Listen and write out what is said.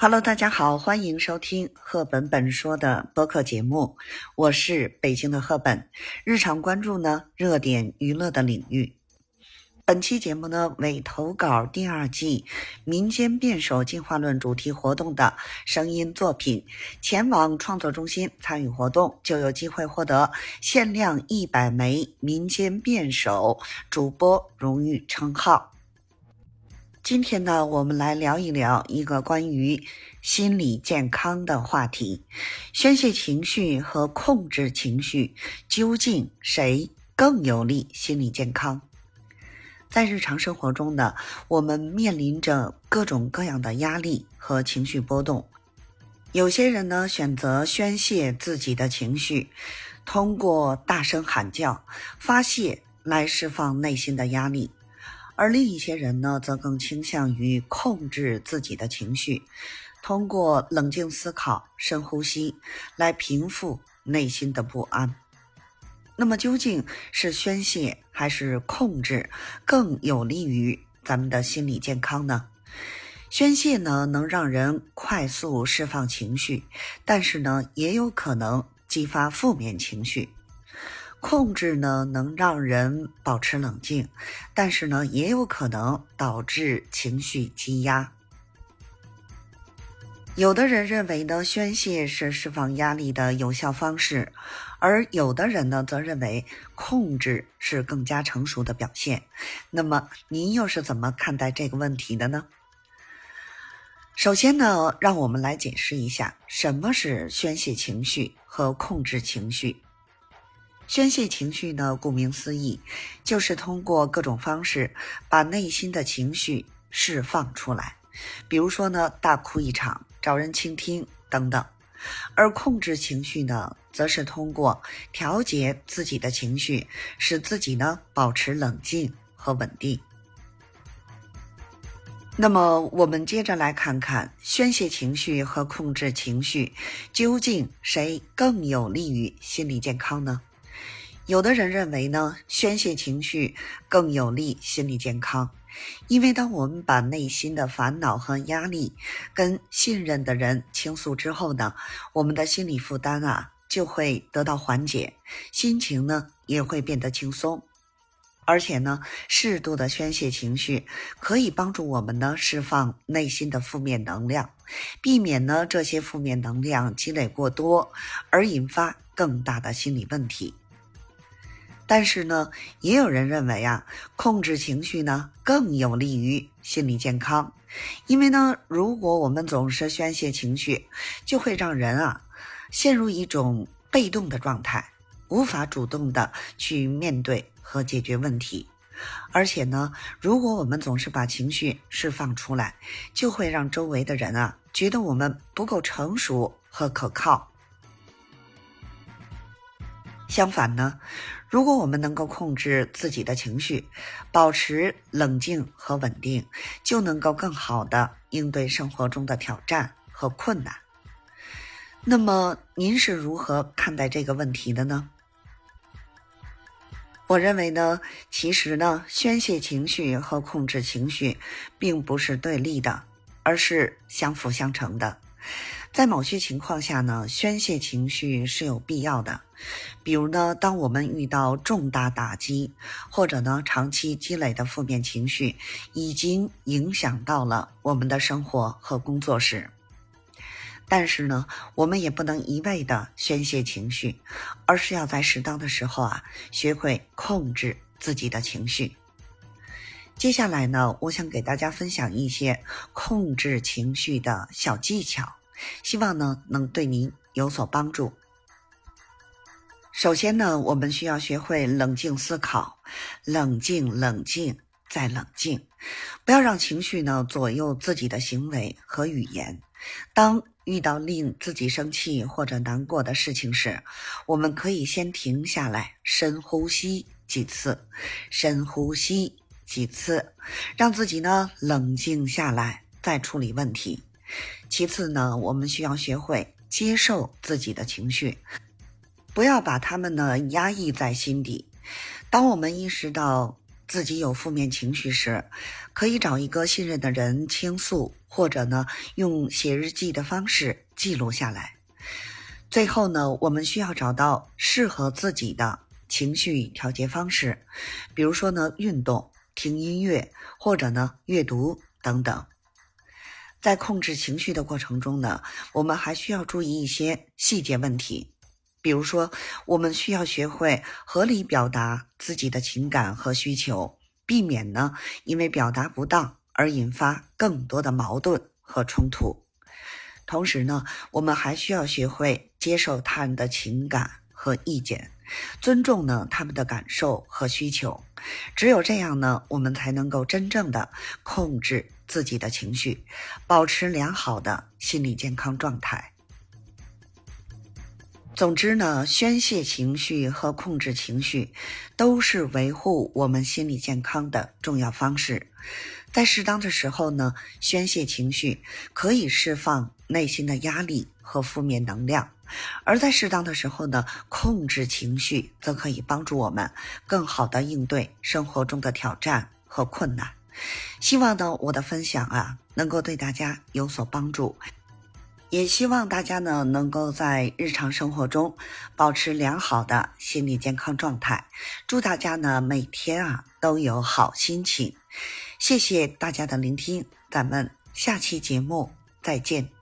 Hello，大家好，欢迎收听赫本本说的播客节目，我是北京的赫本，日常关注呢热点娱乐的领域。本期节目呢为投稿第二季民间辩手进化论主题活动的声音作品，前往创作中心参与活动就有机会获得限量一百枚民间辩手主播荣誉称号。今天呢，我们来聊一聊一个关于心理健康的话题：宣泄情绪和控制情绪，究竟谁更有利心理健康？在日常生活中呢，我们面临着各种各样的压力和情绪波动。有些人呢，选择宣泄自己的情绪，通过大声喊叫发泄来释放内心的压力。而另一些人呢，则更倾向于控制自己的情绪，通过冷静思考、深呼吸来平复内心的不安。那么，究竟是宣泄还是控制更有利于咱们的心理健康呢？宣泄呢，能让人快速释放情绪，但是呢，也有可能激发负面情绪。控制呢，能让人保持冷静，但是呢，也有可能导致情绪积压。有的人认为呢，宣泄是释放压力的有效方式，而有的人呢，则认为控制是更加成熟的表现。那么，您又是怎么看待这个问题的呢？首先呢，让我们来解释一下什么是宣泄情绪和控制情绪。宣泄情绪呢，顾名思义，就是通过各种方式把内心的情绪释放出来，比如说呢，大哭一场，找人倾听等等。而控制情绪呢，则是通过调节自己的情绪，使自己呢保持冷静和稳定。那么，我们接着来看看宣泄情绪和控制情绪，究竟谁更有利于心理健康呢？有的人认为呢，宣泄情绪更有利心理健康，因为当我们把内心的烦恼和压力跟信任的人倾诉之后呢，我们的心理负担啊就会得到缓解，心情呢也会变得轻松。而且呢，适度的宣泄情绪可以帮助我们呢释放内心的负面能量，避免呢这些负面能量积累过多而引发更大的心理问题。但是呢，也有人认为啊，控制情绪呢更有利于心理健康，因为呢，如果我们总是宣泄情绪，就会让人啊陷入一种被动的状态，无法主动的去面对和解决问题。而且呢，如果我们总是把情绪释放出来，就会让周围的人啊觉得我们不够成熟和可靠。相反呢，如果我们能够控制自己的情绪，保持冷静和稳定，就能够更好的应对生活中的挑战和困难。那么，您是如何看待这个问题的呢？我认为呢，其实呢，宣泄情绪和控制情绪并不是对立的，而是相辅相成的。在某些情况下呢，宣泄情绪是有必要的。比如呢，当我们遇到重大打击，或者呢长期积累的负面情绪已经影响到了我们的生活和工作时，但是呢，我们也不能一味的宣泄情绪，而是要在适当的时候啊，学会控制自己的情绪。接下来呢，我想给大家分享一些控制情绪的小技巧。希望呢能对您有所帮助。首先呢，我们需要学会冷静思考，冷静、冷静再冷静，不要让情绪呢左右自己的行为和语言。当遇到令自己生气或者难过的事情时，我们可以先停下来，深呼吸几次，深呼吸几次，让自己呢冷静下来，再处理问题。其次呢，我们需要学会接受自己的情绪，不要把他们呢压抑在心底。当我们意识到自己有负面情绪时，可以找一个信任的人倾诉，或者呢，用写日记的方式记录下来。最后呢，我们需要找到适合自己的情绪调节方式，比如说呢，运动、听音乐，或者呢，阅读等等。在控制情绪的过程中呢，我们还需要注意一些细节问题，比如说，我们需要学会合理表达自己的情感和需求，避免呢因为表达不当而引发更多的矛盾和冲突。同时呢，我们还需要学会接受他人的情感和意见，尊重呢他们的感受和需求。只有这样呢，我们才能够真正的控制。自己的情绪，保持良好的心理健康状态。总之呢，宣泄情绪和控制情绪，都是维护我们心理健康的重要方式。在适当的时候呢，宣泄情绪可以释放内心的压力和负面能量；而在适当的时候呢，控制情绪则可以帮助我们更好的应对生活中的挑战和困难。希望呢，我的分享啊，能够对大家有所帮助，也希望大家呢，能够在日常生活中保持良好的心理健康状态。祝大家呢，每天啊都有好心情。谢谢大家的聆听，咱们下期节目再见。